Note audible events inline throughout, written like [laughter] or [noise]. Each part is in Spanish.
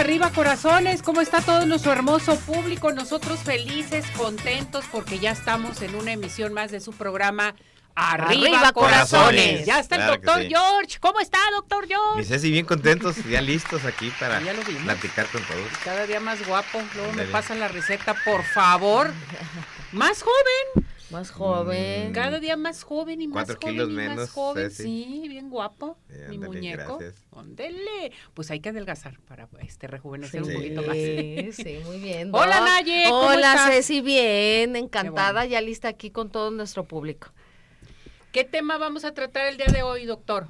Arriba corazones, ¿cómo está todo nuestro hermoso público? Nosotros felices, contentos porque ya estamos en una emisión más de su programa Arriba, Arriba, corazones. corazones. Ya está Claro el doctor sí. George. ¿Cómo está, doctor Mi George? Ceci, bien contentos, ya listos aquí para Ya lo vimos. platicar con todos. Cada día más guapo. Luego me Ándale. pasa la receta, por favor. Más joven. Mm. Más joven. Cada día más joven y más Cuatro joven kilos y más menos, joven. Ceci. Sí, bien guapo. Eh, mi ándale, muñeco. Ándele. Pues hay que adelgazar para este rejuvenecer Sí. un poquito más. Sí, sí, muy bien. [laughs] Hola. Naye, ¿cómo Hola, estás? Ceci, bien, encantada, bueno. ya lista aquí con todo nuestro público. ¿Qué tema vamos a tratar el día de hoy, doctor?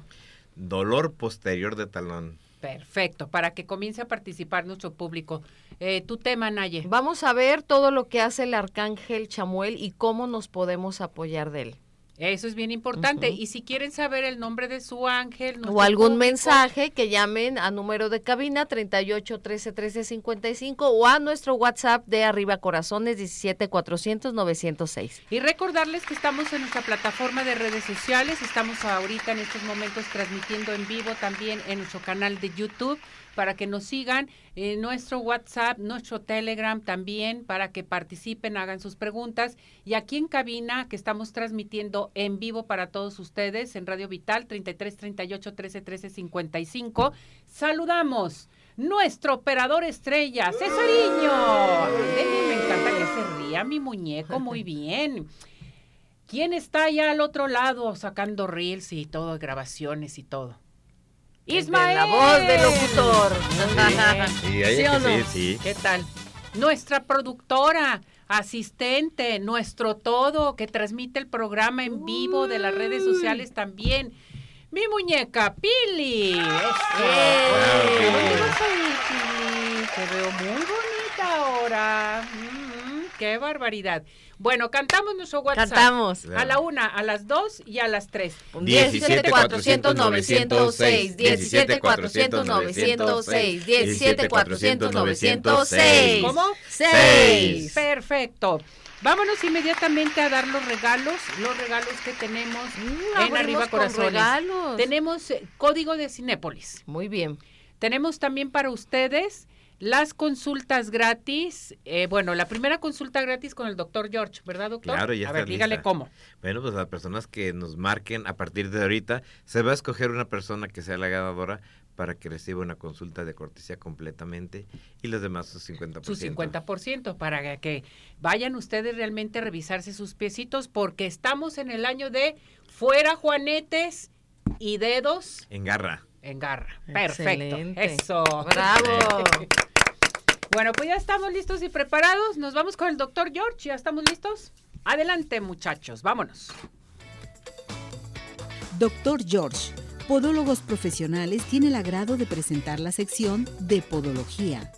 Dolor posterior de talón. Perfecto, para que comience a participar nuestro público. Eh, tu tema, Naye. Vamos a ver todo lo que hace el arcángel Chamuel y cómo nos podemos apoyar de él. Eso es bien importante. Y si quieren saber el nombre de su ángel, O algún público, mensaje que llamen a número de cabina 38 13 13 55 o a nuestro WhatsApp de Arriba Corazones 17 400 906. Y recordarles que estamos en nuestra plataforma de redes sociales. Estamos ahorita en estos momentos transmitiendo en vivo también en nuestro canal de YouTube para que nos sigan, en nuestro WhatsApp, nuestro Telegram también, para que participen, hagan sus preguntas. Y aquí en cabina, que estamos transmitiendo en vivo para todos ustedes en Radio Vital 33 38 13 13 55, saludamos nuestro operador estrella, Cesariño. Ándele, me encanta que se ría mi muñeco, muy [laughs] bien. ¿Quién está allá al otro lado sacando reels y todo, grabaciones y todo? Ismael. La voz del locutor. ¿Sí es o no? sí, sí. ¿Qué tal? Nuestra productora, asistente, nuestro todo, que transmite el programa en vivo de las redes sociales también. Mi muñeca, Pili. Eso. Pili. ¿Dónde vas a ir, Pili? Te veo muy bonita ahora. Mm, qué barbaridad. Bueno, cantamos nuestro WhatsApp. Cantamos. A la una, a las dos y a las tres. 17 400 906 17 400 906 17 400 906 ¿Cómo? 6 Perfecto. Vámonos inmediatamente a dar los regalos, los regalos que tenemos en Arriba Corazones. regalos. Tenemos eh, código de Cinépolis. Muy bien. Tenemos también para ustedes las consultas gratis. Eh, bueno, la primera consulta gratis con el doctor George, ¿verdad, doctor? Claro, ya A ver, dígale lista. cómo. Bueno, pues las personas que nos marquen a partir de ahorita, se va a escoger una persona que sea la ganadora para que reciba una consulta de cortesía completamente y los demás su 50%. Su 50% para que vayan ustedes realmente a revisarse sus piecitos porque estamos en el año de fuera juanetes y dedos En garra. en garra. Perfecto. Excelente. Eso. Bravo. [laughs] Bueno, pues ya estamos listos y preparados. Nos vamos con el doctor George. ¿Ya estamos listos? Adelante, muchachos. Vámonos. Doctor George, Podólogos Profesionales tiene el agrado de presentar la sección de Podología.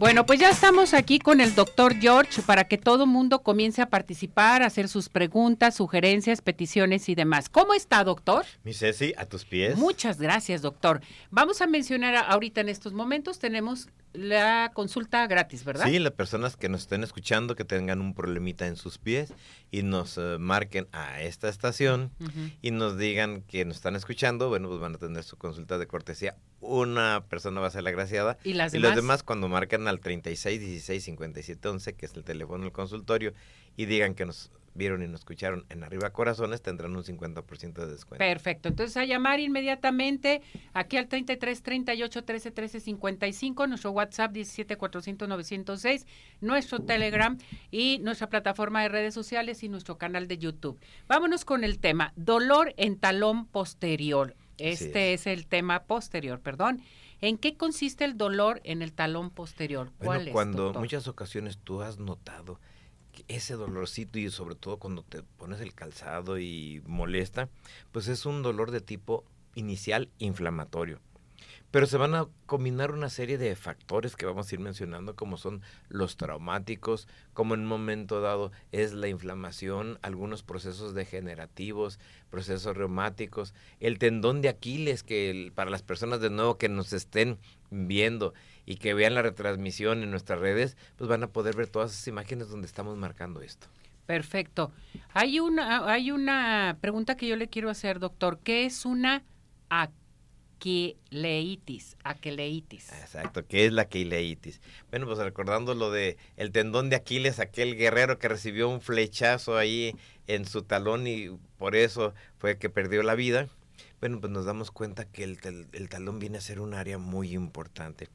Bueno, pues ya estamos aquí con el doctor George para que todo mundo comience a participar, a hacer sus preguntas, sugerencias, peticiones y demás. ¿Cómo está, doctor? Mi Ceci, a tus pies. Muchas gracias, doctor. Vamos a mencionar ahorita en estos momentos, tenemos la consulta gratis, ¿verdad? Sí, las personas que nos estén escuchando, que tengan un problemita en sus pies y nos eh, marquen a esta estación y nos digan que nos están escuchando, bueno, pues van a tener su consulta de cortesía. Una persona va a ser la graciada ¿Y las y demás? los demás cuando marcan al 36 16 57 11, que es el teléfono del consultorio, y digan que nos vieron y nos escucharon en Arriba Corazones, tendrán un 50% de descuento. Perfecto. Entonces a llamar inmediatamente aquí al 33 38 13 13 55, nuestro WhatsApp 17 400 906, nuestro Telegram y nuestra plataforma de redes sociales y nuestro canal de YouTube. Vámonos con el tema dolor en talón posterior. Este es. el tema posterior, perdón. ¿En qué consiste el dolor en el talón posterior? ¿Cuál bueno, cuando muchas ocasiones tú has notado que ese dolorcito y sobre todo cuando te pones el calzado y molesta, pues es un dolor de tipo inicial inflamatorio. Pero se van a combinar una serie de factores que vamos a ir mencionando, como son los traumáticos, como en un momento dado es la inflamación, algunos procesos degenerativos, procesos reumáticos, el tendón de Aquiles, que para las personas de nuevo que nos estén viendo y que vean la retransmisión en nuestras redes, pues van a poder ver todas esas imágenes donde estamos marcando esto. Perfecto. Hay una, hay una pregunta que yo le quiero hacer, doctor. ¿Qué es una aquileitis, aqueleitis. Exacto, ¿qué es la aquileitis? Bueno, pues recordando lo de el tendón de Aquiles, aquel guerrero que recibió un flechazo ahí en su talón y por eso fue que perdió la vida. Bueno, pues nos damos cuenta que el, el talón viene a ser un área muy importante.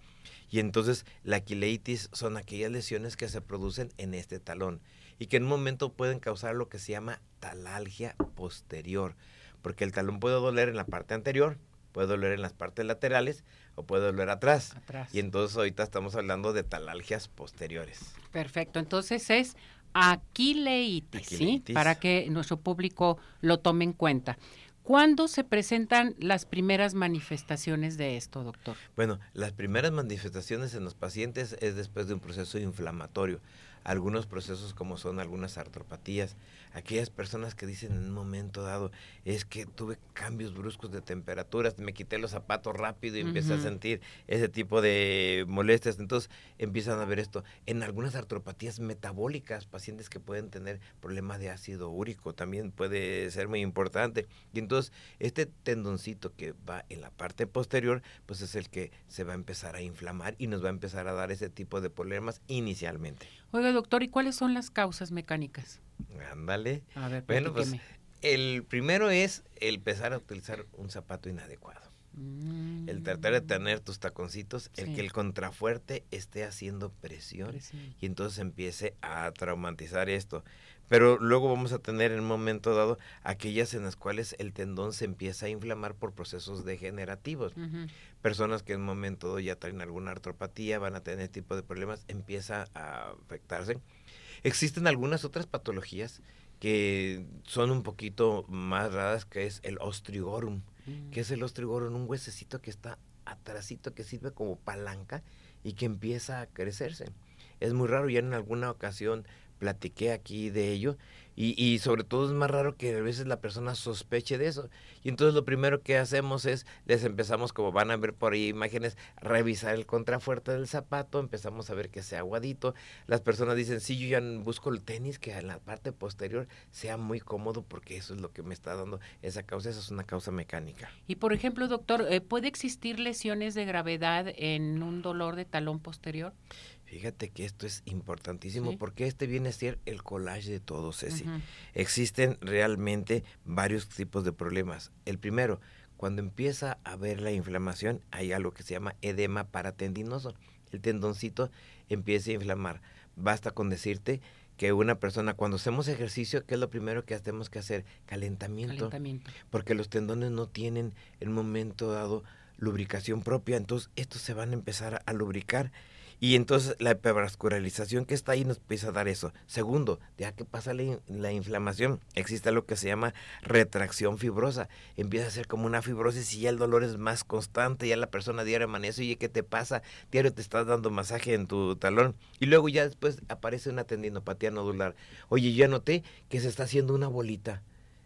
Y entonces la aquileitis son aquellas lesiones que se producen en este talón y que en un momento pueden causar lo que se llama talalgia posterior, porque el talón puede doler en la parte anterior, puede doler en las partes laterales o puede doler atrás. Y entonces ahorita estamos hablando de talalgias posteriores. Perfecto, entonces es aquileitis, ¿sí? Para que nuestro público lo tome en cuenta. ¿Cuándo se presentan las primeras manifestaciones de esto, doctor? Bueno, las primeras manifestaciones en los pacientes es después de un proceso inflamatorio algunos procesos como son algunas artropatías, aquellas personas que dicen en un momento dado, es que tuve cambios bruscos de temperaturas, me quité los zapatos rápido y empecé a sentir ese tipo de molestias, entonces empiezan a ver esto. En algunas artropatías metabólicas, pacientes que pueden tener problemas de ácido úrico, también puede ser muy importante. Y entonces este tendoncito que va en la parte posterior, pues es el que se va a empezar a inflamar y nos va a empezar a dar ese tipo de problemas inicialmente. Oiga, doctor, ¿y cuáles son las causas mecánicas? Ándale. bueno, pues el primero es el empezar a utilizar un zapato inadecuado. Mm. El tratar de tener tus taconcitos, el que el contrafuerte esté haciendo presión, y entonces empiece a traumatizar esto. Pero luego vamos a tener en un momento dado aquellas en las cuales el tendón se empieza a inflamar por procesos degenerativos. Personas que en un momento ya traen alguna artropatía, van a tener este tipo de problemas, empieza a afectarse. Existen algunas otras patologías que son un poquito más raras, que es el ostrigorum. Mm. que es el ostrigorum? Un huesecito que está atrásito, que sirve como palanca y que empieza a crecerse. Es muy raro, ya en alguna ocasión platiqué aquí de ello y, sobre todo es más raro que a veces la persona sospeche de eso. Y entonces lo primero que hacemos es, les empezamos, como van a ver por ahí imágenes, revisar el contrafuerte del zapato, empezamos a ver que sea aguadito. Las personas dicen, sí, yo ya busco el tenis que en la parte posterior sea muy cómodo porque eso es lo que me está dando esa causa, esa es una causa mecánica. Y por ejemplo, doctor, eh, ¿puede existir lesiones de gravedad en un dolor de talón posterior? Fíjate que esto es importantísimo porque este viene a ser el collage de todos, Ceci. Existen realmente varios tipos de problemas. El primero, cuando empieza a haber la inflamación, hay algo que se llama edema paratendinoso. El tendoncito empieza a inflamar. Basta con decirte que una persona, cuando hacemos ejercicio, ¿qué es lo primero que tenemos que hacer? Calentamiento. Calentamiento. Porque los tendones no tienen en un momento dado lubricación propia, entonces estos se van a empezar a lubricar y entonces la hipervascularización que está ahí nos empieza a dar eso. Segundo, ya que pasa la, inflamación, existe lo que se llama retracción fibrosa. Empieza a ser como una fibrosis y ya el dolor es más constante, ya la persona diario amanece, oye, ¿qué te pasa? Diario te estás dando masaje en tu talón. Y luego ya después aparece una tendinopatía nodular. Oye, ya noté que se está haciendo una bolita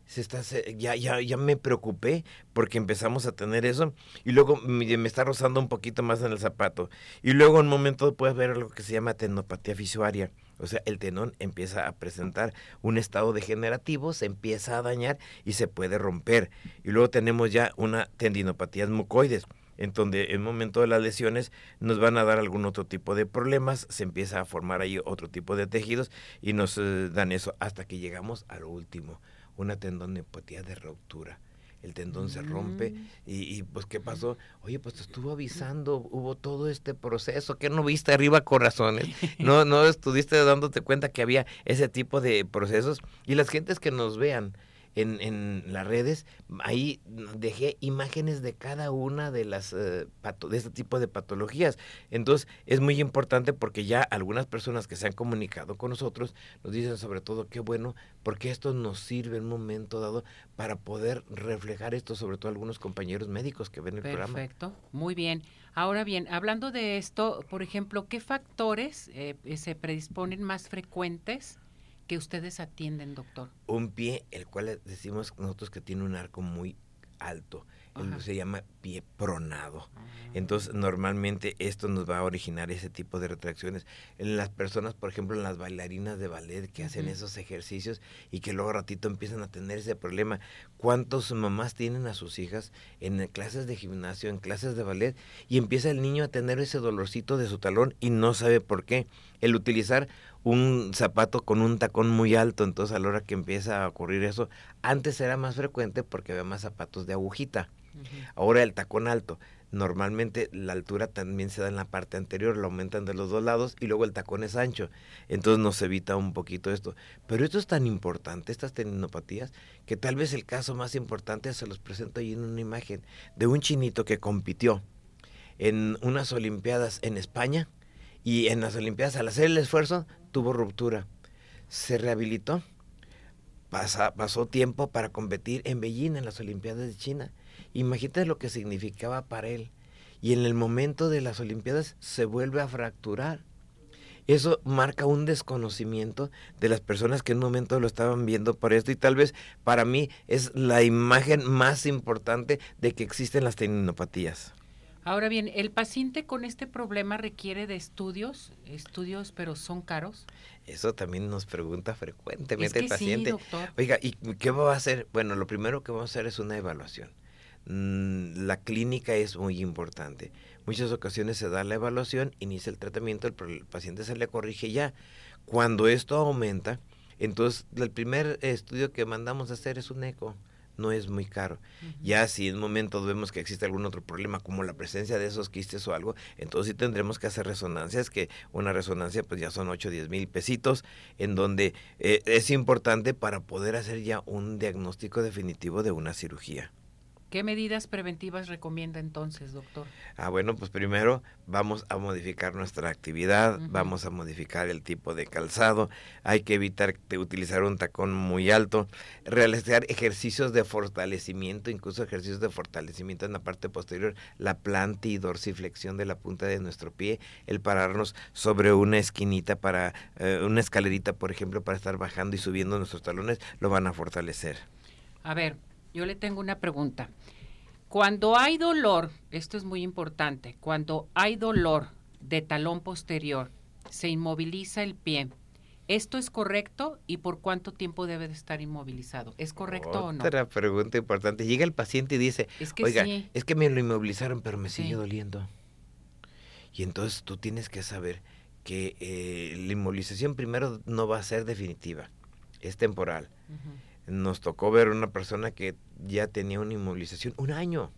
se está ya ya ya me preocupé porque empezamos a tener eso y luego me, está rozando un poquito más en el zapato. Y luego en un momento puedes ver lo que se llama tendinopatía fisuaria o sea el tenón empieza a presentar un estado degenerativo se empieza a dañar y se puede romper. Y luego tenemos ya una tendinopatía mucoides en donde en momento de las lesiones nos van a dar algún otro tipo de problemas, se empieza a formar ahí otro tipo de tejidos y nos eh, dan eso hasta que llegamos a lo último, una tendonopatía de ruptura. El tendón se rompe mm. y, pues ¿qué pasó? Oye, pues te estuvo avisando, hubo todo este proceso, que no viste arriba corazones? [laughs] No, no estuviste dándote cuenta que había ese tipo de procesos y las gentes que nos vean en, en las redes, ahí dejé imágenes de cada una de las eh, de este tipo de patologías. Entonces, es muy importante porque ya algunas personas que se han comunicado con nosotros nos dicen sobre todo qué bueno, porque esto nos sirve en un momento dado para poder reflejar esto, sobre todo algunos compañeros médicos que ven el programa. Perfecto, muy bien. Ahora bien, hablando de esto, por ejemplo, ¿qué factores eh, se predisponen más frecuentes que ustedes atienden, doctor? Un pie, el cual decimos nosotros que tiene un arco muy alto se llama pie pronado. Ah. Entonces, normalmente esto nos va a originar ese tipo de retracciones. En las personas, por ejemplo, en las bailarinas de ballet que hacen esos ejercicios y que luego ratito empiezan a tener ese problema. ¿Cuántos mamás tienen a sus hijas en clases de gimnasio, en clases de ballet y empieza el niño a tener ese dolorcito de su talón y no sabe por qué? El utilizar un zapato con un tacón muy alto, entonces a la hora que empieza a ocurrir eso, antes era más frecuente porque había más zapatos de agujita. Ahora el tacón alto. Normalmente la altura también se da en la parte anterior, lo aumentan de los dos lados y luego el tacón es ancho. Entonces nos evita un poquito esto. Pero esto es tan importante, estas tendinopatías, que tal vez el caso más importante se los presento ahí en una imagen de un chinito que compitió en unas Olimpiadas en España y en las Olimpiadas al hacer el esfuerzo tuvo ruptura. Se rehabilitó, pasó tiempo para competir en Beijing en las Olimpiadas de China Imagínate lo que significaba para él. Y en el momento de las Olimpiadas se vuelve a fracturar. Eso marca un desconocimiento de las personas que en un momento lo estaban viendo por esto y tal vez para mí es la imagen más importante de que existen las tendinopatías. Ahora bien, ¿el paciente con este problema requiere de estudios? Estudios, pero son caros. Eso también nos pregunta frecuentemente el paciente. Oiga, ¿y qué va a hacer? Bueno, lo primero que vamos a hacer es una evaluación. Mm, la clínica es muy importante. Muchas ocasiones se da la evaluación, inicia el tratamiento, el, paciente se le corrige ya. Cuando esto aumenta, entonces el primer estudio que mandamos a hacer es un eco no es muy caro. Ya si en un momento vemos que existe algún otro problema, como la presencia de esos quistes o algo, entonces sí tendremos que hacer resonancias, que una resonancia pues ya son 8 o 10 mil pesitos, en donde eh, es importante para poder hacer ya un diagnóstico definitivo de una cirugía. ¿Qué medidas preventivas recomienda entonces, doctor? Ah, bueno, pues primero vamos a modificar nuestra actividad, vamos a modificar el tipo de calzado, hay que evitar utilizar un tacón muy alto, realizar ejercicios de fortalecimiento, incluso ejercicios de fortalecimiento en la parte posterior, la planta y dorsiflexión de la punta de nuestro pie, el pararnos sobre una esquinita para, eh, una escalerita, por ejemplo, para estar bajando y subiendo nuestros talones, lo van a fortalecer. A ver, yo le tengo una pregunta. Cuando hay dolor, esto es muy importante, cuando hay dolor de talón posterior, se inmoviliza el pie. ¿Esto es correcto y por cuánto tiempo debe de estar inmovilizado? ¿Es correcto o no? Otra pregunta importante. Llega el paciente y dice, es que oiga, es que me lo inmovilizaron pero me sigue doliendo. Y entonces tú tienes que saber que eh, la inmovilización primero no va a ser definitiva, es temporal nos tocó ver una persona que ya tenía una inmovilización un año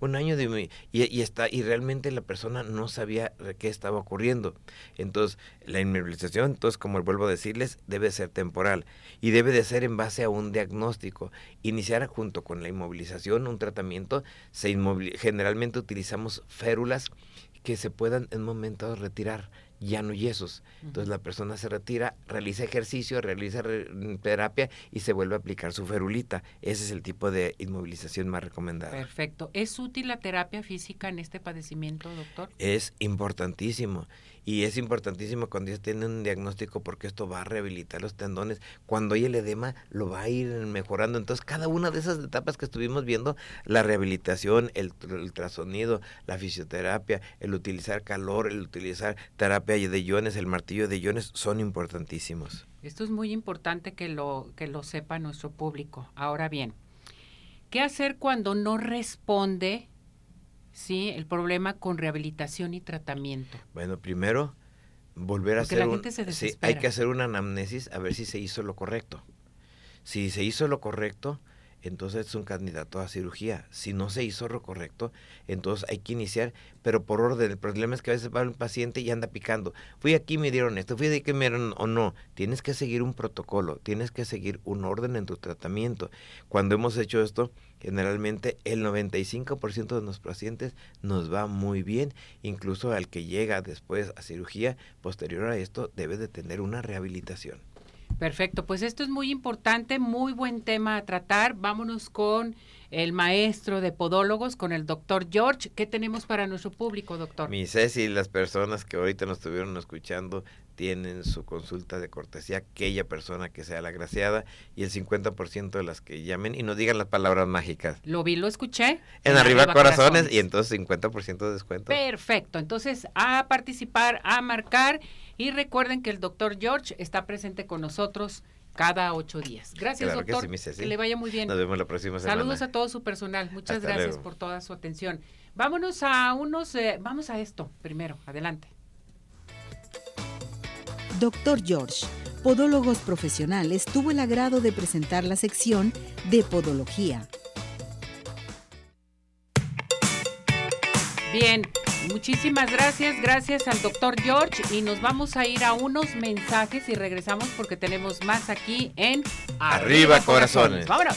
un año de y, está y realmente la persona no sabía qué estaba ocurriendo. Entonces la inmovilización entonces como vuelvo a decirles debe ser temporal y debe de ser en base a un diagnóstico. Iniciar junto con la inmovilización un tratamiento se generalmente utilizamos férulas que se puedan en momentos retirar ya no yesos. Entonces la persona se retira, realiza ejercicio, realiza mm, terapia y se vuelve a aplicar su ferulita. Ese es el tipo de inmovilización más recomendada. Perfecto. ¿Es útil la terapia física en este padecimiento, doctor? Es importantísimo. Y es importantísimo cuando ya tiene un diagnóstico porque esto va a rehabilitar los tendones. Cuando hay el edema, lo va a ir mejorando. Entonces, cada una de esas etapas que estuvimos viendo, la rehabilitación, el ultrasonido, la fisioterapia, el utilizar calor, el utilizar terapia de iones, el martillo de iones, son importantísimos. Esto es muy importante que lo, que lo sepa nuestro público. Ahora bien, ¿qué hacer cuando no responde ¿sí? El problema con rehabilitación y tratamiento. Bueno, primero, volver a hacer un, sí, hay que hacer una anamnesis a ver si se hizo lo correcto. Si se hizo lo correcto, entonces es un candidato a cirugía. Si no se hizo lo correcto, entonces hay que iniciar, pero por orden. El problema es que a veces va un paciente y anda picando. Fui aquí, me dieron esto, fui de aquí, me dieron o no. Tienes que seguir un protocolo, tienes que seguir un orden en tu tratamiento. Cuando hemos hecho esto, generalmente el 95% de los pacientes nos va muy bien, incluso al que llega después a cirugía, posterior a esto, debe de tener una rehabilitación. Perfecto, pues esto es muy importante, muy buen tema a tratar. Vámonos con el maestro de podólogos, con el doctor George. ¿Qué tenemos para nuestro público, doctor? Mi Ceci, las personas que ahorita nos estuvieron escuchando tienen su consulta de cortesía, aquella persona que sea la graciada y el 50% de las que llamen y nos digan las palabras mágicas. Lo vi, lo escuché. En, arriba, corazones, y entonces 50% de descuento. Perfecto, entonces a participar, a marcar y recuerden que el doctor George está presente con nosotros cada ocho días. Gracias, doctor. Que, le vaya muy bien. Nos vemos la próxima semana. Saludos a todo su personal. Muchas gracias por toda su atención. Vámonos a unos, eh, vamos a esto primero. Adelante. Doctor George, Podólogos Profesionales, tuvo el agrado de presentar la sección de Podología. Bien, muchísimas gracias, gracias al doctor George y nos vamos a ir a unos mensajes y regresamos porque tenemos más aquí en Arriba, Corazones. Vámonos.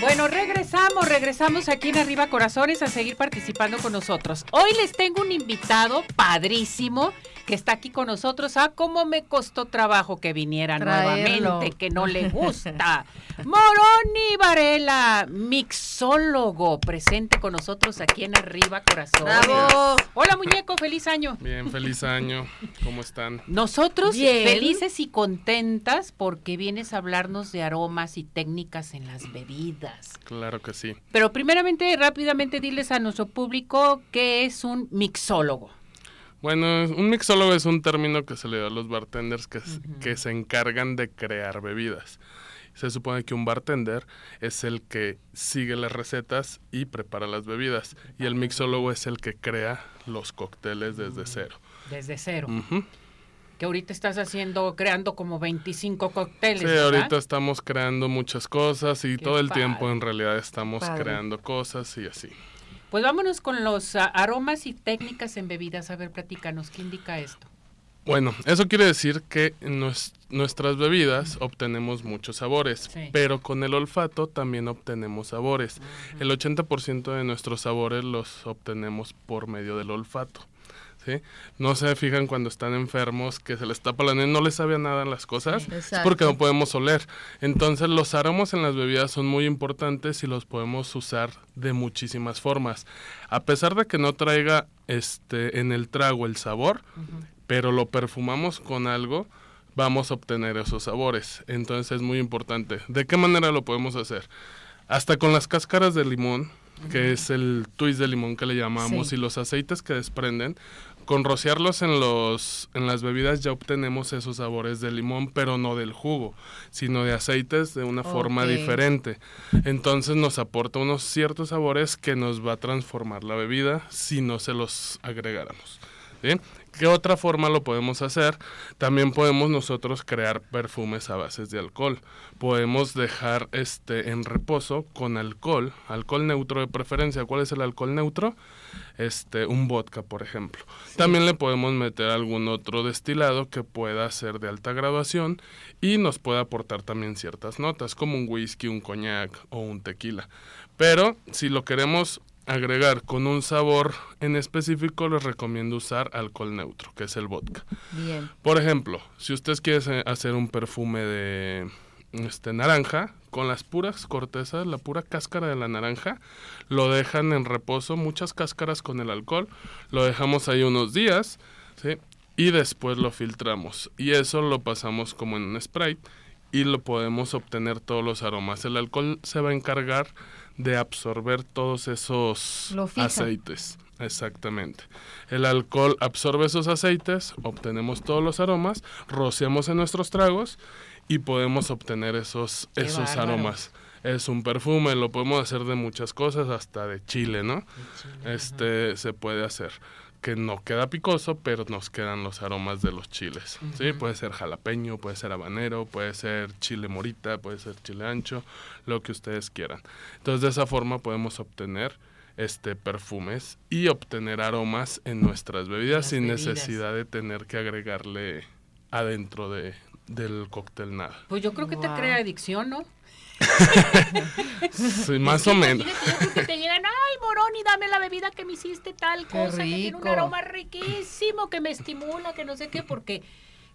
Bueno, regresamos, regresamos aquí en Arriba Corazones a seguir participando con nosotros. Hoy les tengo un invitado padrísimo que está aquí con nosotros. Ah, cómo me costó trabajo que viniera nuevamente, que no le [laughs] gusta. Moroni Varela, mixólogo, presente con nosotros aquí en Arriba Corazones. ¡Bravo! Hola muñeco, feliz año. Bien, feliz año. ¿Cómo están? Nosotros Bien. felices y contentas porque vienes a hablarnos de aromas y técnicas en las bebidas. Claro que sí. Pero primeramente, rápidamente diles a nuestro público qué es un mixólogo. Bueno, un mixólogo es un término que se le da a los bartenders que, que se encargan de crear bebidas. Se supone que un bartender es el que sigue las recetas y prepara las bebidas. Y el mixólogo es el que crea los cócteles desde cero. Desde cero. Que ahorita estás haciendo, creando como 25 cócteles. Sí, ¿verdad? ahorita estamos creando muchas cosas y Qué todo el padre. tiempo en realidad estamos Padre. creando cosas y así. Pues vámonos con los ah, aromas y técnicas en bebidas. A ver, platícanos, ¿qué indica esto? Bueno, eso quiere decir que en nues- nuestras bebidas obtenemos muchos sabores, Sí. pero con el olfato también obtenemos sabores. El 80% de nuestros sabores los obtenemos por medio del olfato. ¿Sí? No se fijan cuando están enfermos que se les tapa la nariz, no les sabe nada las cosas, es porque no podemos oler. Entonces los aromas en las bebidas son muy importantes y los podemos usar de muchísimas formas. A pesar de que no traiga este en el trago el sabor, pero lo perfumamos con algo, vamos a obtener esos sabores. Entonces es muy importante. ¿De qué manera lo podemos hacer? Hasta con las cáscaras de limón, que es el twist de limón que le llamamos, Sí. y los aceites que desprenden, con rociarlos en los en las bebidas ya obtenemos esos sabores de limón, pero no del jugo, sino de aceites de una forma diferente. Entonces nos aporta unos ciertos sabores que nos va a transformar la bebida si no se los agregáramos. ¿sí? ¿Qué otra forma lo podemos hacer? También podemos nosotros crear perfumes a bases de alcohol. Podemos dejar este en reposo con alcohol, alcohol neutro de preferencia. ¿Cuál es el alcohol neutro? Este, un vodka, por ejemplo. También le podemos meter algún otro destilado que pueda ser de alta graduación y nos pueda aportar también ciertas notas, como un whisky, un coñac o un tequila. Pero si lo queremos agregar con un sabor en específico, les recomiendo usar alcohol neutro, que es el vodka. Bien. Por ejemplo, si ustedes quieren hacer un perfume de este naranja, con las puras cortezas, la pura cáscara de la naranja, lo dejan en reposo, muchas cáscaras con el alcohol, lo dejamos ahí unos días, ¿sí? Y después lo filtramos. Y eso lo pasamos como en un Sprite y lo podemos obtener todos los aromas. El alcohol se va a encargar de absorber todos esos aceites. Exactamente. El alcohol absorbe esos aceites, obtenemos todos los aromas, rociamos en nuestros tragos y podemos obtener esos, Qué esos bárbaro. aromas. Es un perfume, lo podemos hacer de muchas cosas, hasta de chile, ¿no? Este se puede hacer que no queda picoso, pero nos quedan los aromas de los chiles. Sí, puede ser jalapeño, puede ser habanero, puede ser chile morita, puede ser chile ancho, lo que ustedes quieran. Entonces, de esa forma podemos obtener este perfumes y obtener aromas en nuestras bebidas Las sin bebidas. necesidad de tener que agregarle adentro de, del cóctel nada. Pues yo creo que te crea adicción, ¿no? [laughs] Sí, más o menos. Que te llegan, ay, Moroni, dame la bebida que me hiciste tal Qué cosa, que tiene un aroma riquísimo, que me estimula, que no sé qué, porque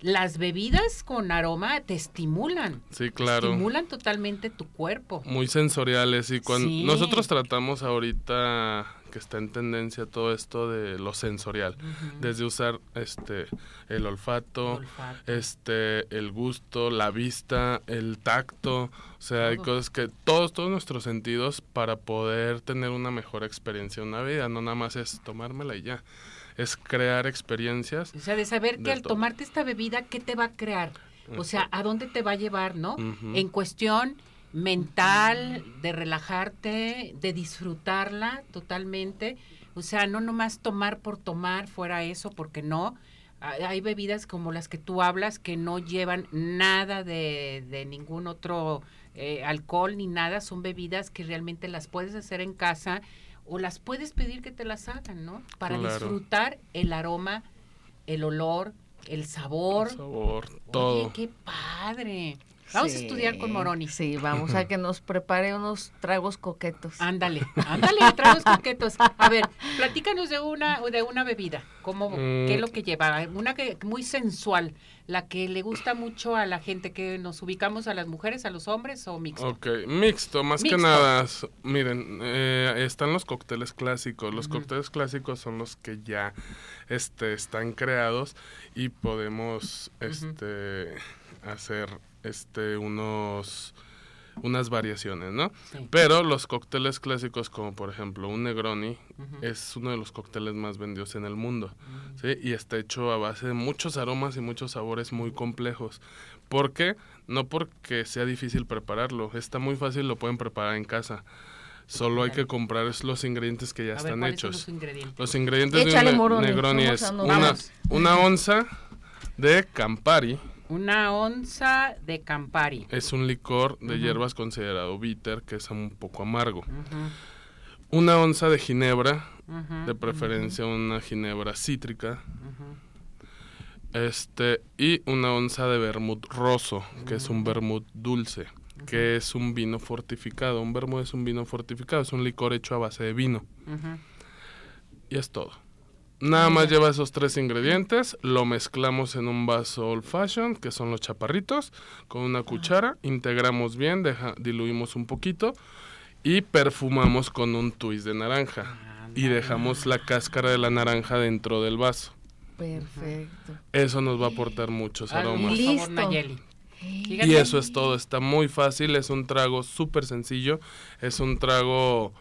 las bebidas con aroma te estimulan. Sí, claro. Estimulan totalmente tu cuerpo. muy sensoriales y cuando Sí. nosotros tratamos ahorita que está en tendencia todo esto de lo sensorial, desde usar este el olfato, Olfato. este el gusto, la vista, el tacto, o sea, hay cosas que todos todos nuestros sentidos para poder tener una mejor experiencia en una vida, no nada más es tomármela y ya, es crear experiencias. O sea, de saber que De al todo. tomarte esta bebida, ¿qué te va a crear? O sea, ¿a dónde te va a llevar, no? En cuestión mental, de relajarte, de disfrutarla totalmente. O sea, no nomás tomar por tomar fuera eso, porque no. Hay bebidas como las que tú hablas que no llevan nada de, de ningún otro eh, alcohol ni nada. Son bebidas que realmente las puedes hacer en casa o las puedes pedir que te las hagan, ¿no? Para Claro. disfrutar el aroma, el olor, el sabor. Sabor, todo. Oye, qué padre. Vamos a estudiar con Moroni. Sí, vamos a que nos prepare unos tragos coquetos. Ándale, ándale, tragos coquetos. A ver, platícanos de una de una bebida, ¿cómo, qué es lo que lleva? Una que muy sensual, la que le gusta mucho a la gente, que nos ubicamos a las mujeres, a los hombres o mixto. Ok, mixto, más que nada, miren, eh, están los cócteles clásicos. Los cócteles clásicos son los que ya este, están creados y podemos este, hacer este, unos unas variaciones, ¿no? Pero los cócteles clásicos, como por ejemplo un Negroni, es uno de los cócteles más vendidos en el mundo, ¿sí? Y está hecho a base de muchos aromas y muchos sabores muy complejos. ¿Por qué? No porque sea difícil prepararlo, está muy fácil, lo pueden preparar en casa. Solo hay que comprar los ingredientes que ya están hechos. los ingredientes? Los ingredientes de un Negroni es una, una onza de Campari, una onza de Campari. Es un licor de hierbas considerado bitter, que es un poco amargo. Una onza de ginebra, de preferencia una ginebra cítrica. Este, y una onza de vermut roso, que es un vermut dulce, que es un vino fortificado. Un vermut es un vino fortificado, es un licor hecho a base de vino. Y es todo. Nada más lleva esos tres ingredientes, lo mezclamos en un vaso old fashion, que son los chaparritos, con una cuchara, integramos bien, diluimos un poquito y perfumamos con un twist de naranja. y dejamos la cáscara de la naranja dentro del vaso. Perfecto. Eso nos va a aportar muchos aromas. Listo. Y eso es todo, está muy fácil, es un trago súper sencillo, es un trago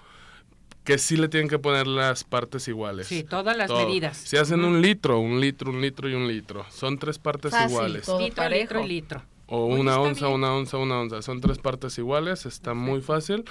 que sí le tienen que poner las partes iguales. Sí, todas las medidas. Si hacen un litro, un litro, un litro y un litro, son tres partes iguales. litro, litro y litro. O una onza, una onza, una onza, son tres partes iguales, está muy fácil.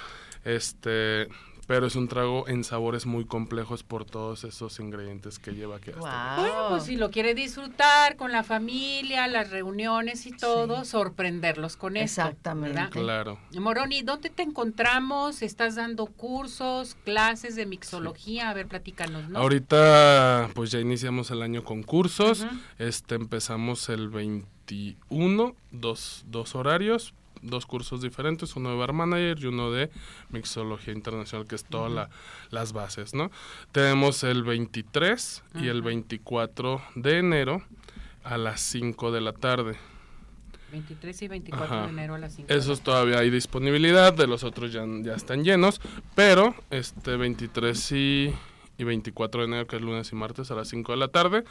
Este, pero es un trago en sabores muy complejos por todos esos ingredientes que lleva aquí. Bueno, pues si lo quiere disfrutar con la familia, las reuniones y todo, sorprenderlos con eso. Exactamente. Claro. Moroni, ¿dónde te encontramos? ¿Estás dando cursos, clases de mixología? A ver, platícanos, ¿no? Ahorita, pues ya iniciamos el año con cursos. Este, empezamos el 21, dos, dos horarios dos cursos diferentes, uno de Bar Manager y uno de Mixología Internacional, que es todas las bases, ¿no? Tenemos el 23 y el 24 de enero a las 5 de la tarde. 23 y 24 de enero a las 5. Esos todavía hay disponibilidad, de los otros ya, ya están llenos, pero este 23 y, y 24 de enero, que es lunes y martes a las 5 de la tarde,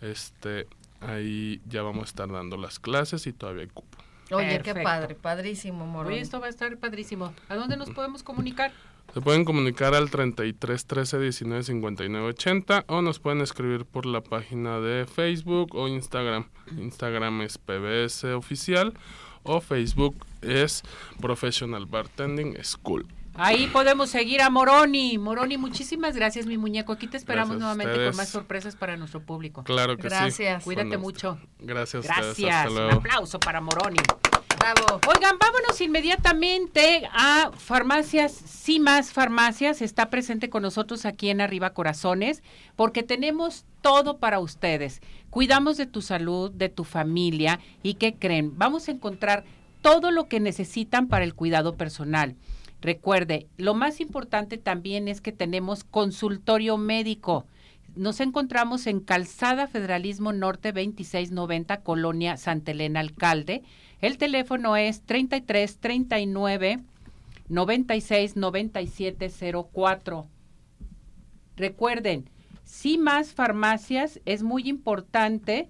este ahí ya vamos a estar dando las clases y todavía hay cupo. Oye, qué padre, padrísimo, Morón. Oye, esto va a estar padrísimo. ¿A dónde nos podemos comunicar? Se pueden comunicar al 33 13 19 59 80 o nos pueden escribir por la página de Facebook o Instagram. Instagram es PBS Oficial o Facebook es Professional Bartending School. Ahí podemos seguir a Moroni. Moroni, muchísimas gracias, mi muñeco. Aquí te esperamos nuevamente con más sorpresas para nuestro público. Claro que sí. Gracias. Cuídate mucho. Gracias. Gracias. Un aplauso para Moroni. Bravo. Oigan, vámonos inmediatamente a farmacias, sí más farmacias, está presente con nosotros aquí en Arriba Corazones, porque tenemos todo para ustedes. Cuidamos de tu salud, de tu familia y ¿qué creen? Vamos a encontrar todo lo que necesitan para el cuidado personal Recuerde, lo más importante también es que tenemos consultorio médico. Nos encontramos en Calzada Federalismo Norte 2690, Colonia Santa Elena Alcalde. El teléfono es 33 39 96 97 04. Recuerden, si más farmacias, es muy importante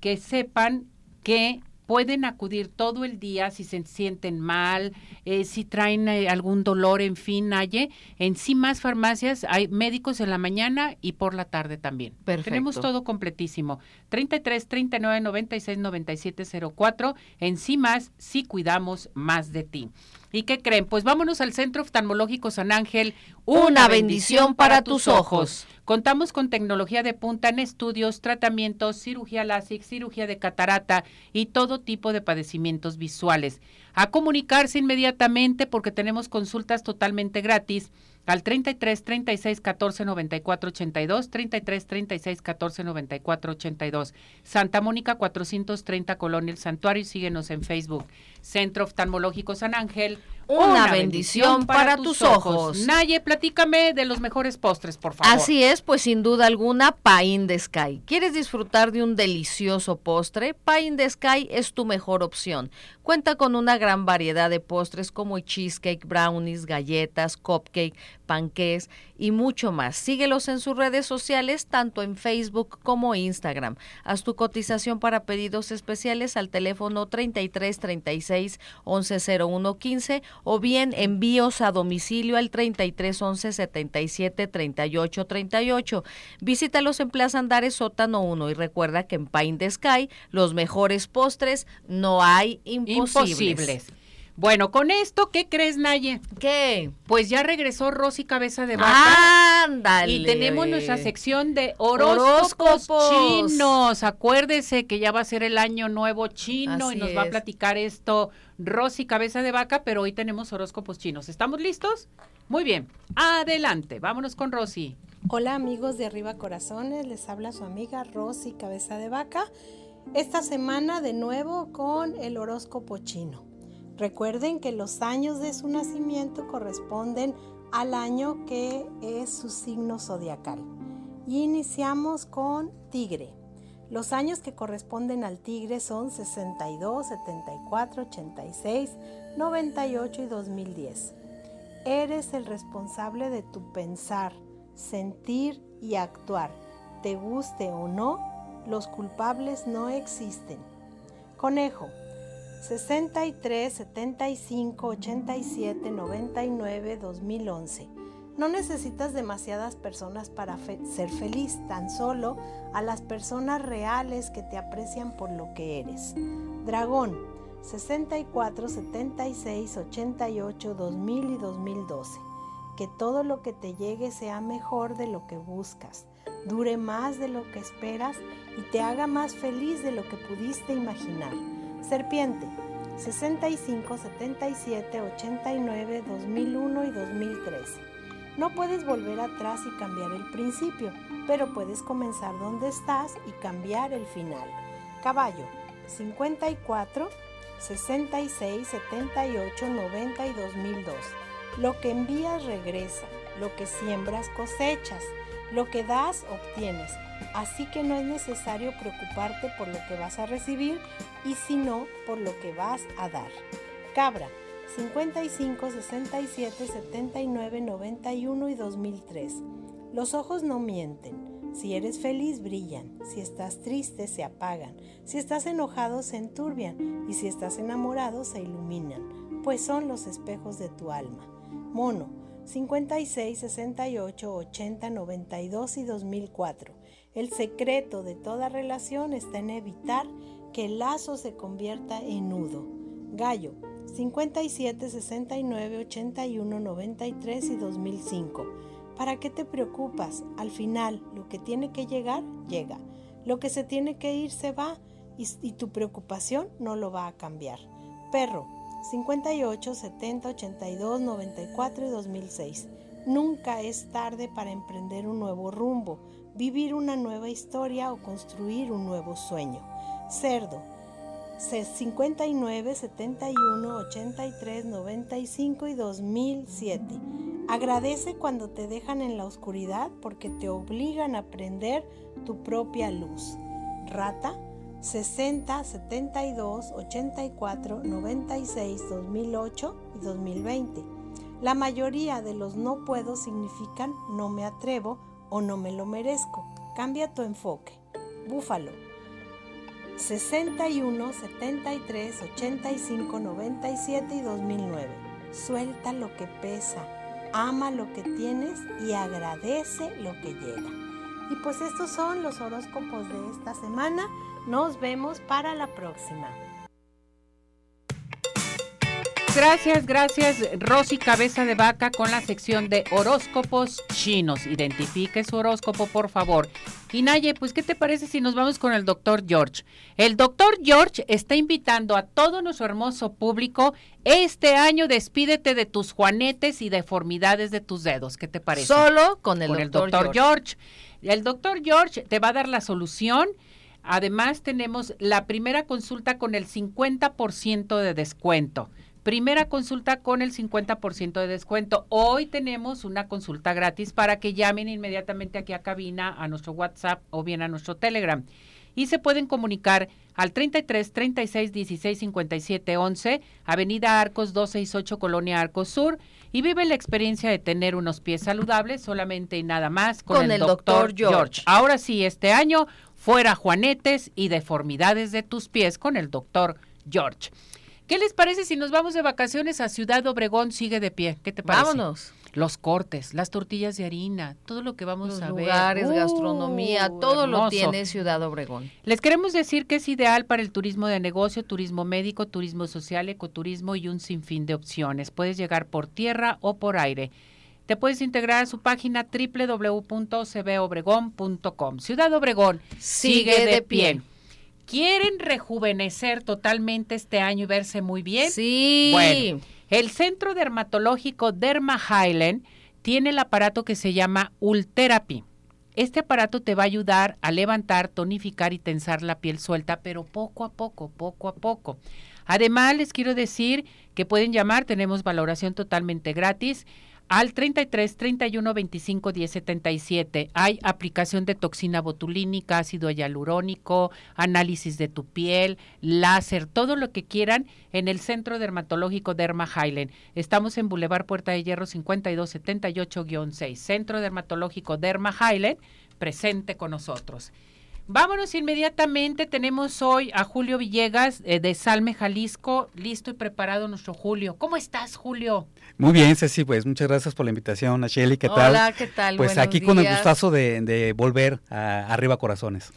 que sepan que pueden acudir todo el día si se sienten mal, eh, si traen eh, algún dolor, en fin, hay en sí más farmacias hay médicos en la mañana y por la tarde también. Perfecto. Tenemos todo completísimo. 33 39 96 97 04. En sí más, sí cuidamos más de ti. ¿Y qué creen? Pues vámonos al Centro Oftalmológico San Ángel. Una, bendición, para tus ojos. Contamos con tecnología de punta en estudios, tratamientos, cirugía láser, cirugía de catarata y todo tipo de padecimientos visuales. A comunicarse inmediatamente porque tenemos consultas totalmente gratis al 33 36 14 94 82, 33 36 14 94 82. Santa Mónica 430 Colonia El Santuario síguenos en Facebook. Centro Oftalmológico San Ángel. Una, bendición, para, tus ojos. Naye, platícame de los mejores postres, por favor. Así es, pues sin duda alguna, Pie in the Sky. ¿Quieres disfrutar de un delicioso postre? Pie in the Sky es tu mejor opción. Cuenta con una gran variedad de postres como cheesecake, brownies, galletas, cupcake, panqués y mucho más. Síguelos en sus redes sociales, tanto en Facebook como Instagram. Haz tu cotización para pedidos especiales al teléfono 33 36 11 01 15 o bien envíos a domicilio al 33 11 77 38 38. Visítalos en Plaza Andares Sótano 1 y recuerda que en Pine the Sky los mejores postres no hay imposibles. Bueno, con esto, ¿qué crees, Naye? ¿Qué? Pues ya regresó Rosy Cabeza de Vaca. ¡Ándale! Y tenemos nuestra sección de horóscopos, chinos. Acuérdese que ya va a ser el año nuevo chino y nos va a platicar esto Rosy Cabeza de Vaca, pero hoy tenemos horóscopos chinos. ¿Estamos listos? Muy bien. Adelante, vámonos con Rosy. Hola amigos de Arriba Corazones, les habla su amiga Rosy Cabeza de Vaca. Esta semana de nuevo con el horóscopo chino. Recuerden que los años de su nacimiento corresponden al año que es su signo zodiacal. Y iniciamos con Tigre. Los años que corresponden al Tigre son 62, 74, 86, 98 y 2010. Eres el responsable de tu pensar, sentir y actuar. Te guste o no, los culpables no existen. Conejo. 63 75 87 99 2011. No necesitas demasiadas personas para ser feliz, tan solo a las personas reales que te aprecian por lo que eres. Dragón 64 76 88 2000 y 2012. Que todo lo que te llegue sea mejor de lo que buscas, dure más de lo que esperas y te haga más feliz de lo que pudiste imaginar. Serpiente 65, 77, 89, 2001 y 2013. No puedes volver atrás y cambiar el principio, pero puedes comenzar donde estás y cambiar el final. Caballo 54, 66, 78, 90 y 2002. Lo que envías regresa, lo que siembras cosechas, lo que das obtienes. Así que no es necesario preocuparte por lo que vas a recibir y sino por lo que vas a dar. Cabra 55, 67, 79, 91 y 2003. Los ojos no mienten. Si eres feliz, brillan. Si estás triste, se apagan. Si estás enojado, se enturbian. Y si estás enamorado, se iluminan, pues son los espejos de tu alma. Mono 56, 68, 80, 92 y 2004. El secreto de toda relación está en evitar que el lazo se convierta en nudo. Gallo 57, 69, 81, 93 y 2005. ¿Para qué te preocupas? Al final, lo que tiene que llegar, llega. Lo que se tiene que ir, se va. Y, y tu preocupación no lo va a cambiar. Perro 58, 70, 82, 94 y 2006. Nunca es tarde para emprender un nuevo rumbo vivir una nueva historia o construir un nuevo sueño. Cerdo. 59, 71, 83, 95 y 2007. Agradece cuando te dejan en la oscuridad porque te obligan a prender tu propia luz. Rata 60, 72, 84, 96, 2008 y 2020. La mayoría de los no puedo significan no me atrevo o no me lo merezco. Cambia tu enfoque. Búfalo. 61, 73, 85, 97 y 2009. Suelta lo que pesa, ama lo que tienes y agradece lo que llega. Y pues estos son los horóscopos de esta semana. Nos vemos para la próxima. Gracias, gracias, Rosy Cabeza de Vaca con la sección de horóscopos chinos. Identifique su horóscopo, por favor. Y Naye, pues, ¿qué te parece si nos vamos con el doctor George? El doctor George está invitando a todo nuestro hermoso público. Este año despídete de tus juanetes y deformidades de tus dedos. ¿Qué te parece? Solo con el, doctor, George. George. El doctor George te va a dar la solución Además, tenemos la primera consulta con el 50% de descuento. Primera consulta con el 50% de descuento. Hoy tenemos una consulta gratis para que llamen inmediatamente aquí a cabina, a nuestro WhatsApp o bien a nuestro Telegram. Y se pueden comunicar al 33 36 16 57 11, Avenida Arcos 268, Colonia Arcos Sur. Y vive la experiencia de tener unos pies saludables solamente y nada más con, el, doctor George. Ahora sí, este año Fuera juanetes y deformidades de tus pies con el doctor George. ¿Qué les parece si nos vamos de vacaciones a Ciudad Obregón? Sigue de pie. ¿Qué te parece? Vámonos. Los cortes, las tortillas de harina, todo lo que vamos a ver. Lugares, gastronomía, todo lo tiene Ciudad Obregón. Les queremos decir que es ideal para el turismo de negocio, turismo médico, turismo social, ecoturismo y un sinfín de opciones. Puedes llegar por tierra o por aire. Te puedes integrar a su página www.cbobregón.com. Ciudad Obregón sigue, de, pie. ¿Quieren rejuvenecer totalmente este año y verse muy bien? Sí. Bueno, el Centro Dermatológico Derma Highland tiene el aparato que se llama Ultherapy. Este aparato te va a ayudar a levantar, tonificar y tensar la piel suelta, pero poco a poco, poco a poco. Además, les quiero decir que pueden llamar, tenemos valoración totalmente gratis al 33 31 25 10 77. Hay aplicación de toxina botulínica, ácido hialurónico, análisis de tu piel, láser, todo lo que quieran en el Centro Dermatológico Derma Highland. Estamos en Boulevard Puerta de Hierro 5278-6. Centro Dermatológico Derma Highland, presente con nosotros. Vámonos inmediatamente. Tenemos hoy a Julio Villegas eh, de Salme, Jalisco. Listo y preparado nuestro Julio. ¿Cómo estás, Julio? Muy bien, Ceci, pues muchas gracias por la invitación, Shelly. ¿Qué tal? Hola, ¿qué tal? Pues aquí con el gustazo de, de volver a Arriba Corazones.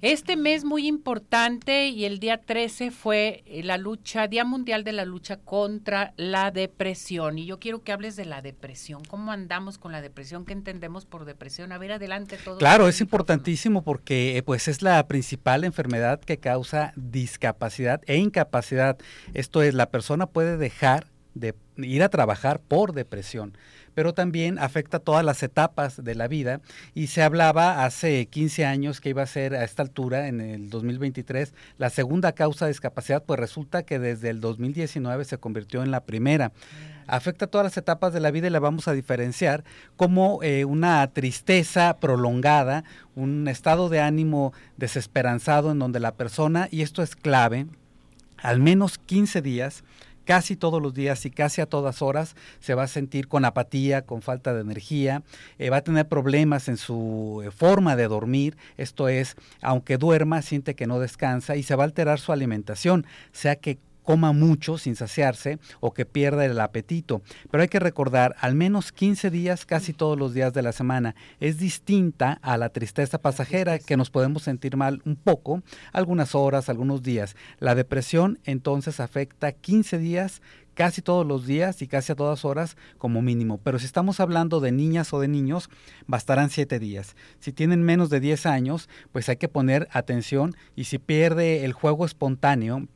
Este mes muy importante y el día 13 fue eh, la lucha, Día Mundial de la Lucha contra la Depresión. Y yo quiero que hables de la depresión. ¿Cómo andamos con la depresión? ¿Qué entendemos por depresión? A ver, adelante todo. Claro, es importantísimo porque eh, pues es la principal enfermedad que causa discapacidad e incapacidad. Esto es, la persona puede dejar de ir a trabajar por depresión pero también afecta todas las etapas de la vida. Y se hablaba hace 15 años que iba a ser a esta altura, en el 2023, la segunda causa de discapacidad, pues resulta que desde el 2019 se convirtió en la primera. Afecta todas las etapas de la vida y la vamos a diferenciar como eh, una tristeza prolongada, un estado de ánimo desesperanzado en donde la persona, y esto es clave, al menos 15 días casi todos los días y casi a todas horas se va a sentir con apatía, con falta de energía, eh, va a tener problemas en su eh, forma de dormir, esto es, aunque duerma, siente que no descansa y se va a alterar su alimentación, sea que coma mucho sin saciarse o que pierda el apetito. Pero hay que recordar, al menos 15 días, casi todos los días de la semana, es distinta a la tristeza pasajera que nos podemos sentir mal un poco, algunas horas, algunos días. La depresión entonces afecta 15 días casi todos los días y casi a todas horas como mínimo. Pero si estamos hablando de niñas o de niños, bastarán siete días. Si tienen menos de 10 años, pues hay que poner atención y si pierde el juego espontáneo,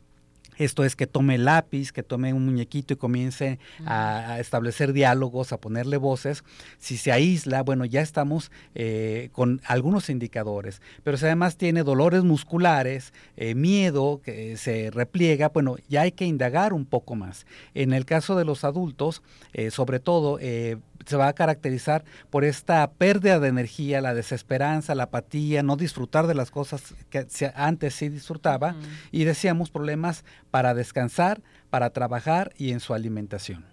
esto es que tome lápiz, que tome un muñequito y comience a, establecer diálogos, a ponerle voces. Si se aísla, bueno, ya estamos eh, con algunos indicadores. Pero si además tiene dolores musculares, eh, miedo, que se repliega, bueno, ya hay que indagar un poco más. En el caso de los adultos, eh, sobre todo, se va a caracterizar por esta pérdida de energía, la desesperanza, la apatía, no disfrutar de las cosas que antes sí disfrutaba y decíamos problemas para descansar, para trabajar y en su alimentación.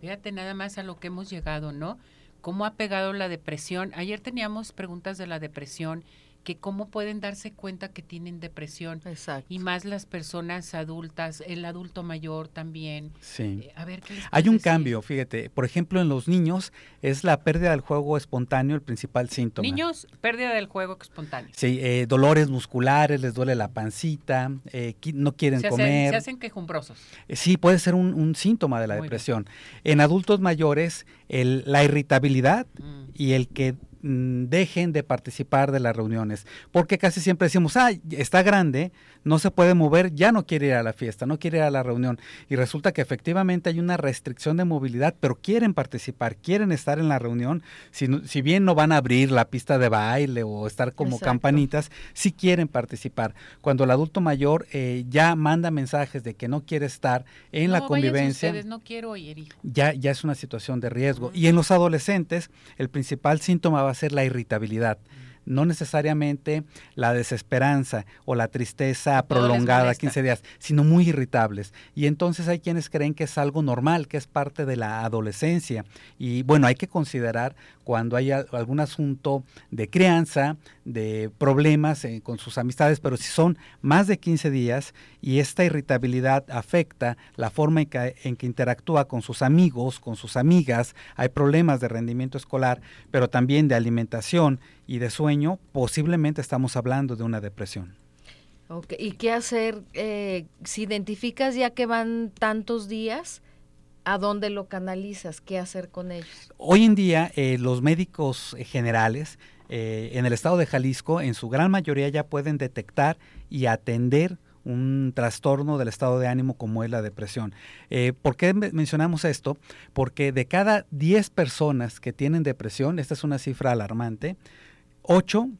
Fíjate nada más a lo que hemos llegado, ¿no? ¿Cómo ha pegado la depresión? Ayer teníamos preguntas de la depresión que cómo pueden darse cuenta que tienen depresión. Y más las personas adultas, el adulto mayor también. Sí. Eh, a ver, ¿qué Hay un cambio, fíjate. Por ejemplo, en los niños es la pérdida del juego espontáneo el principal síntoma. Niños, pérdida del juego espontáneo. Sí, eh, dolores musculares, les duele la pancita, eh, no quieren comer. se hacen quejumbrosos. sí, puede ser un, síntoma de la depresión. En adultos mayores, el, la irritabilidad mm. y el que dejen de participar de las reuniones, porque casi siempre decimos, ah, está grande, no se puede mover, ya no quiere ir a la fiesta, no quiere ir a la reunión, y resulta que efectivamente hay una restricción de movilidad, pero quieren participar, quieren estar en la reunión, si, si bien no van a abrir la pista de baile o estar como campanitas, sí quieren participar. Cuando el adulto mayor eh, ya manda mensajes de que no quiere estar en la convivencia, no quiero Ya, ya es una situación de riesgo. Y en los adolescentes, el principal síntoma va ser la irritabilidad no necesariamente la desesperanza o la tristeza prolongada 15 días, sino muy irritables. Y entonces hay quienes creen que es algo normal, que es parte de la adolescencia. Y bueno, hay que considerar cuando hay algún asunto de crianza, de problemas eh, con sus amistades, pero si son más de 15 días y esta irritabilidad afecta la forma en que, en que interactúa con sus amigos, con sus amigas, hay problemas de rendimiento escolar, pero también de alimentación y de sueño, posiblemente estamos hablando de una depresión. ¿Y qué hacer eh, si identificas ya que van tantos días? ¿A dónde lo canalizas? ¿Qué hacer con ellos? Hoy en día eh, los médicos generales eh, en el estado de Jalisco en su gran mayoría ya pueden detectar y atender un trastorno del estado de ánimo como es la depresión. ¿Por qué mencionamos esto? Porque de cada 10 personas que tienen depresión, esta es una cifra alarmante, ocho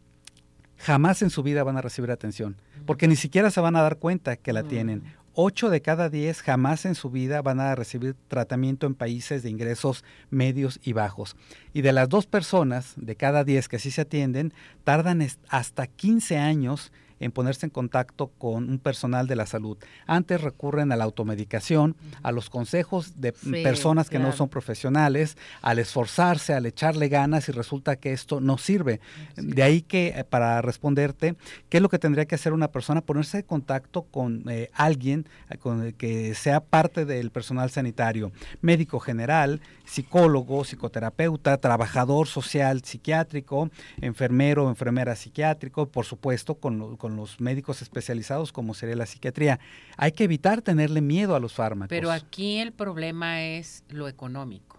jamás en su vida van a recibir atención, porque ni siquiera se van a dar cuenta que la tienen. Ocho de cada diez jamás en su vida van a recibir tratamiento en países de ingresos medios y bajos. Y de las dos personas de cada diez que así se atienden, tardan hasta 15 años en ponerse en contacto con un personal de la salud. Antes recurren a la automedicación, a los consejos de personas que no son profesionales, al esforzarse, al echarle ganas y resulta que esto no sirve. De ahí que eh, para responderte, ¿qué es lo que tendría que hacer una persona? Ponerse en contacto con eh, alguien eh, con que sea parte del personal sanitario, médico general, psicólogo, psicoterapeuta, trabajador social psiquiátrico, enfermero, enfermera psiquiátrico, por supuesto con, con los médicos especializados como sería la psiquiatría. Hay que evitar tenerle miedo a los fármacos. Pero aquí el problema es lo económico,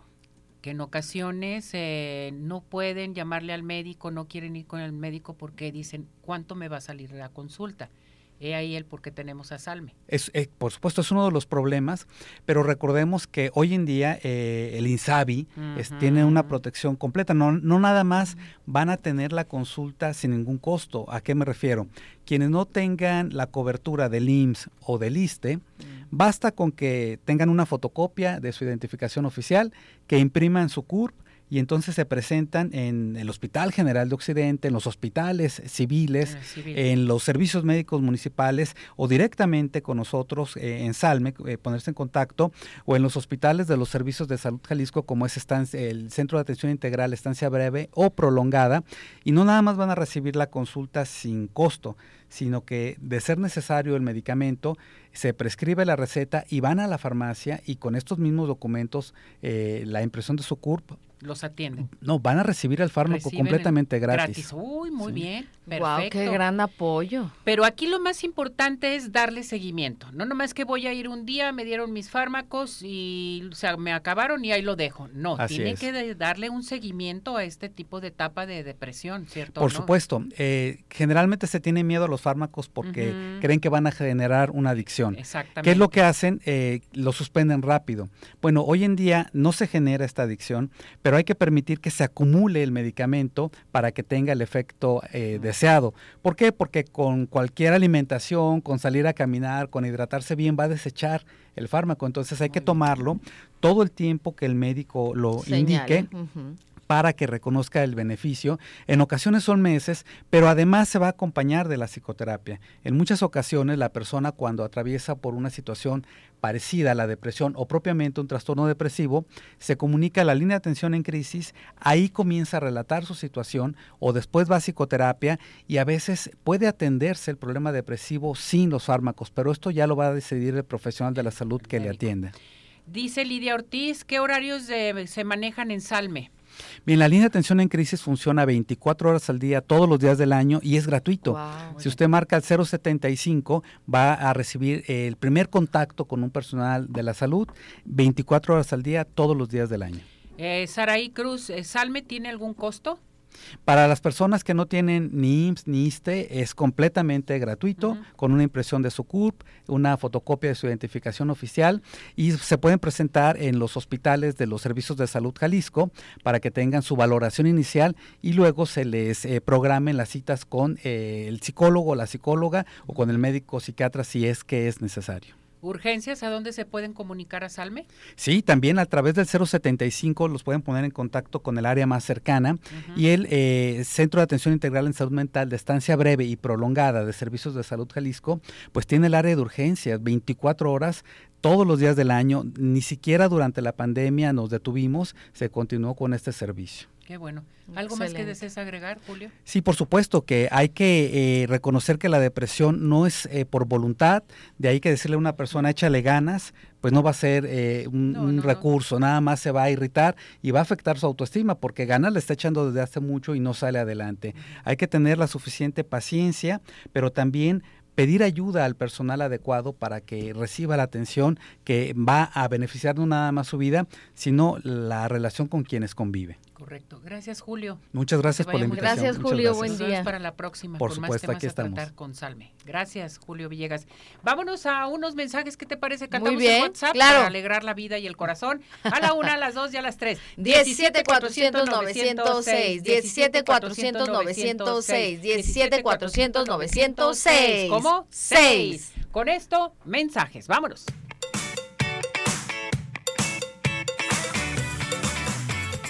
que en ocasiones eh, no pueden llamarle al médico, no quieren ir con el médico porque dicen, ¿cuánto me va a salir la consulta? He ahí el por qué tenemos a Salme. Es, eh, por supuesto, es uno de los problemas, pero recordemos que hoy en día eh, el INSABI tiene una protección completa. No, no nada más van a tener la consulta sin ningún costo. ¿A qué me refiero? Quienes no tengan la cobertura del IMSS o del ISTE, basta con que tengan una fotocopia de su identificación oficial, que impriman su CURP y entonces se presentan en el Hospital General de Occidente, en los hospitales civiles, ah, en los servicios médicos municipales o directamente con nosotros eh, en Salme, eh, ponerse en contacto, o en los hospitales de los servicios de salud Jalisco, como es el Centro de Atención Integral, estancia breve o prolongada, y no nada más van a recibir la consulta sin costo, sino que de ser necesario el medicamento, se prescribe la receta y van a la farmacia y con estos mismos documentos, eh, la impresión de su CURP los atienden. No, van a recibir el fármaco completamente gratis. Uy, muy bien. Perfecto. Wow, qué gran apoyo. Pero aquí lo más importante es darle seguimiento. No nomás que voy a ir un día, me dieron mis fármacos y o sea, me acabaron y ahí lo dejo. No, tiene que darle un seguimiento a este tipo de etapa de depresión, ¿cierto? Por supuesto. Eh, generalmente se tiene miedo a los fármacos porque creen que van a generar una adicción. Exactamente. ¿Qué es lo que hacen? Eh, lo suspenden rápido. Bueno, hoy en día no se genera esta adicción, pero hay que permitir que se acumule el medicamento para que tenga el efecto eh, deseado. ¿Por qué? Porque con cualquier alimentación, con salir a caminar, con hidratarse bien, va a desechar el fármaco. Entonces hay que tomarlo todo el tiempo que el médico lo indique para que reconozca el beneficio. En ocasiones son meses, pero además se va a acompañar de la psicoterapia. En muchas ocasiones la persona cuando atraviesa por una situación parecida a la depresión o propiamente un trastorno depresivo, se comunica a la línea de atención en crisis, ahí comienza a relatar su situación o después va a psicoterapia y a veces puede atenderse el problema depresivo sin los fármacos, pero esto ya lo va a decidir el profesional de la salud que le atiende. Dice Lidia Ortiz, ¿qué horarios se manejan en Salme? Bien, la línea de atención en crisis funciona 24 horas al día, todos los días del año y es gratuito. Si usted marca el 075, va a recibir el primer contacto con un personal de la salud 24 horas al día, todos los días del año. Eh, Saraí Cruz, eh, ¿Salme tiene algún costo? Para las personas que no tienen ni IMSS ni ISTE es completamente gratuito con una impresión de su CURP, una fotocopia de su identificación oficial y se pueden presentar en los hospitales de los servicios de salud Jalisco para que tengan su valoración inicial y luego se les eh, programen las citas con eh, el psicólogo, la psicóloga o con el médico psiquiatra si es que es necesario. ¿Urgencias a dónde se pueden comunicar a Salme? Sí, también a través del 075 los pueden poner en contacto con el área más cercana y el eh, Centro de Atención Integral en Salud Mental de estancia breve y prolongada de Servicios de Salud Jalisco, pues tiene el área de urgencias 24 horas todos los días del año, ni siquiera durante la pandemia nos detuvimos, se continuó con este servicio. Qué bueno. ¿Algo más que desees agregar, Julio? Sí, por supuesto, que hay que eh, reconocer que la depresión no es eh, por voluntad, de ahí que decirle a una persona échale ganas, pues no va a ser eh, un, recurso, nada más se va a irritar y va a afectar su autoestima, porque ganas le está echando desde hace mucho y no sale adelante. Hay que tener la suficiente paciencia, pero también pedir ayuda al personal adecuado para que reciba la atención que va a beneficiar no nada más su vida, sino la relación con quienes convive. Correcto. Gracias, Julio. Muchas gracias por la invitación. Gracias, Julio. Buen día. para la próxima. Por supuesto, aquí estamos. con Salme. Gracias, Julio Villegas. Vámonos a unos mensajes. ¿Qué te parece? Cantamos Muy bien, WhatsApp claro. para alegrar la vida y el corazón. A la una, a las dos y a las tres. 17 400 906. 17 400 906. 17 400 906. ¿Cómo? 6. Con esto, mensajes. Vámonos.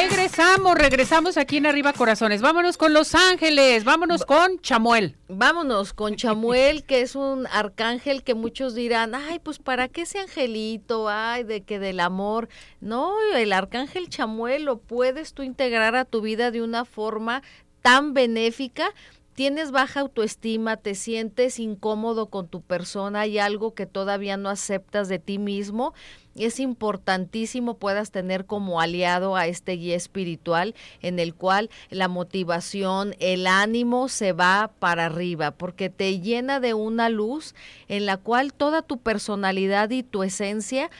Regresamos, regresamos aquí en Arriba Corazones. Vámonos con Los Ángeles, vámonos con Chamuel. Vámonos con Chamuel, que es un arcángel que muchos dirán, ay, pues para qué ese angelito, ay, de que del amor. No, el arcángel Chamuel lo puedes tú integrar a tu vida de una forma tan benéfica tienes baja autoestima, te sientes incómodo con tu persona, hay algo que todavía no aceptas de ti mismo, es importantísimo puedas tener como aliado a este guía espiritual en el cual la motivación, el ánimo se va para arriba, porque te llena de una luz en la cual toda tu personalidad y tu esencia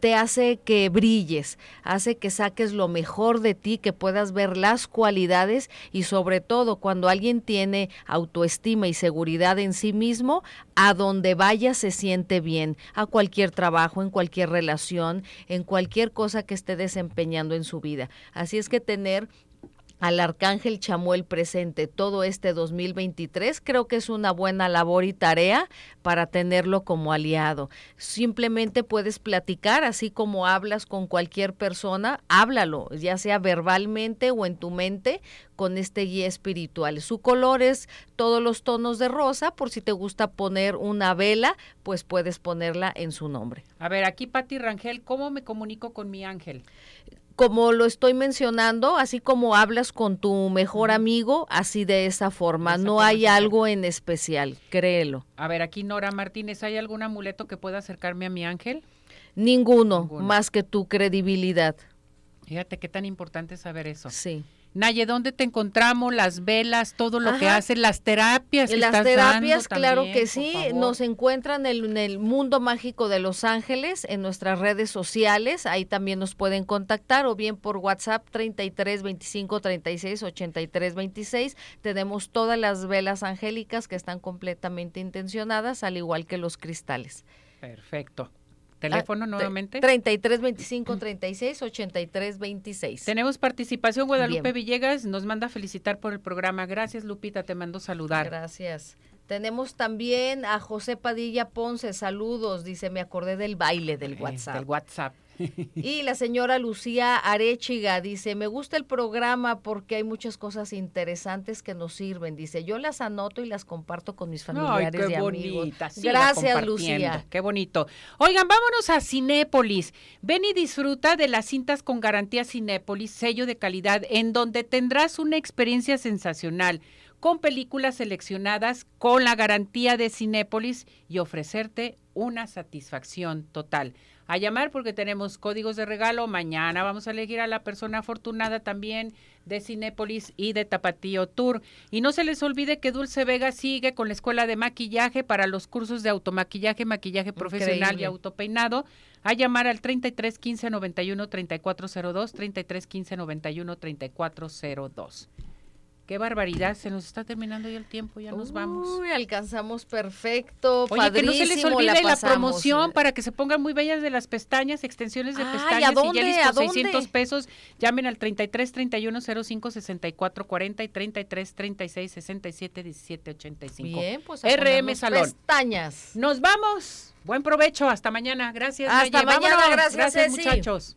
te hace que brilles, hace que saques lo mejor de ti, que puedas ver las cualidades y sobre todo cuando alguien tiene autoestima y seguridad en sí mismo, a donde vaya se siente bien, a cualquier trabajo, en cualquier relación, en cualquier cosa que esté desempeñando en su vida. Así es que tener al Arcángel Chamuel presente todo este 2023, creo que es una buena labor y tarea para tenerlo como aliado. Simplemente puedes platicar, así como hablas con cualquier persona, háblalo, ya sea verbalmente o en tu mente, con este guía espiritual. Su color es todos los tonos de rosa, por si te gusta poner una vela, pues puedes ponerla en su nombre. A ver, aquí Pati Rangel, ¿cómo me comunico con mi ángel? Como lo estoy mencionando, así como hablas con tu mejor amigo, así de esa forma. no hay algo en especial, créelo. A ver, aquí Nora Martínez, ¿hay algún amuleto que pueda acercarme a mi ángel? Ninguno, más que tu credibilidad. Fíjate qué tan importante saber eso. Sí. Naye, ¿dónde te encontramos? Las velas, todo lo que hacen, las terapias. las terapias, claro que sí. Nos encuentran en el, Mundo Mágico de Los Ángeles, en nuestras redes sociales. Ahí también nos pueden contactar o bien por WhatsApp 33 25 36 83 26. Tenemos todas las velas angélicas que están completamente intencionadas, al igual que los cristales. Perfecto. Teléfono ah, nuevamente. 33 25 36 83 26. Tenemos participación. Guadalupe Villegas nos manda felicitar por el programa. Gracias, Lupita. Te mando saludar. Gracias. Tenemos también a José Padilla Ponce. Saludos. Dice, me acordé del baile del eh, WhatsApp. Del WhatsApp. Y la señora Lucía Arechiga dice, me gusta el programa porque hay muchas cosas interesantes que nos sirven. Dice, yo las anoto y las comparto con mis familiares Ay, qué y bonita, amigos. Gracias, Lucía. Qué bonito. Oigan, vámonos a Cinépolis. Ven y disfruta de las cintas con garantía Cinépolis, sello de calidad, en donde tendrás una experiencia sensacional con películas seleccionadas con la garantía de Cinépolis y ofrecerte una satisfacción total a llamar porque tenemos códigos de regalo. Mañana vamos a elegir a la persona afortunada también de Cinépolis y de Tapatío Tour. Y no se les olvide que Dulce Vega sigue con la escuela de maquillaje para los cursos de automaquillaje, maquillaje profesional y autopeinado. A llamar al 33 15 91 3402, 33 15 91 3402. Qué barbaridad, se nos está terminando ya el tiempo, ya nos vamos. Uy, alcanzamos perfecto, Oye, que no se les olvide la, promoción para que se pongan muy bellas de las pestañas, extensiones de pestañas y geles por 600 pesos. Llamen al 33 31 05 64 40 y 33 36 67 17 85. Bien, pues a RM Salón. Pestañas. Nos vamos. Buen provecho, hasta mañana. Gracias. Hasta mañana, gracias, gracias muchachos.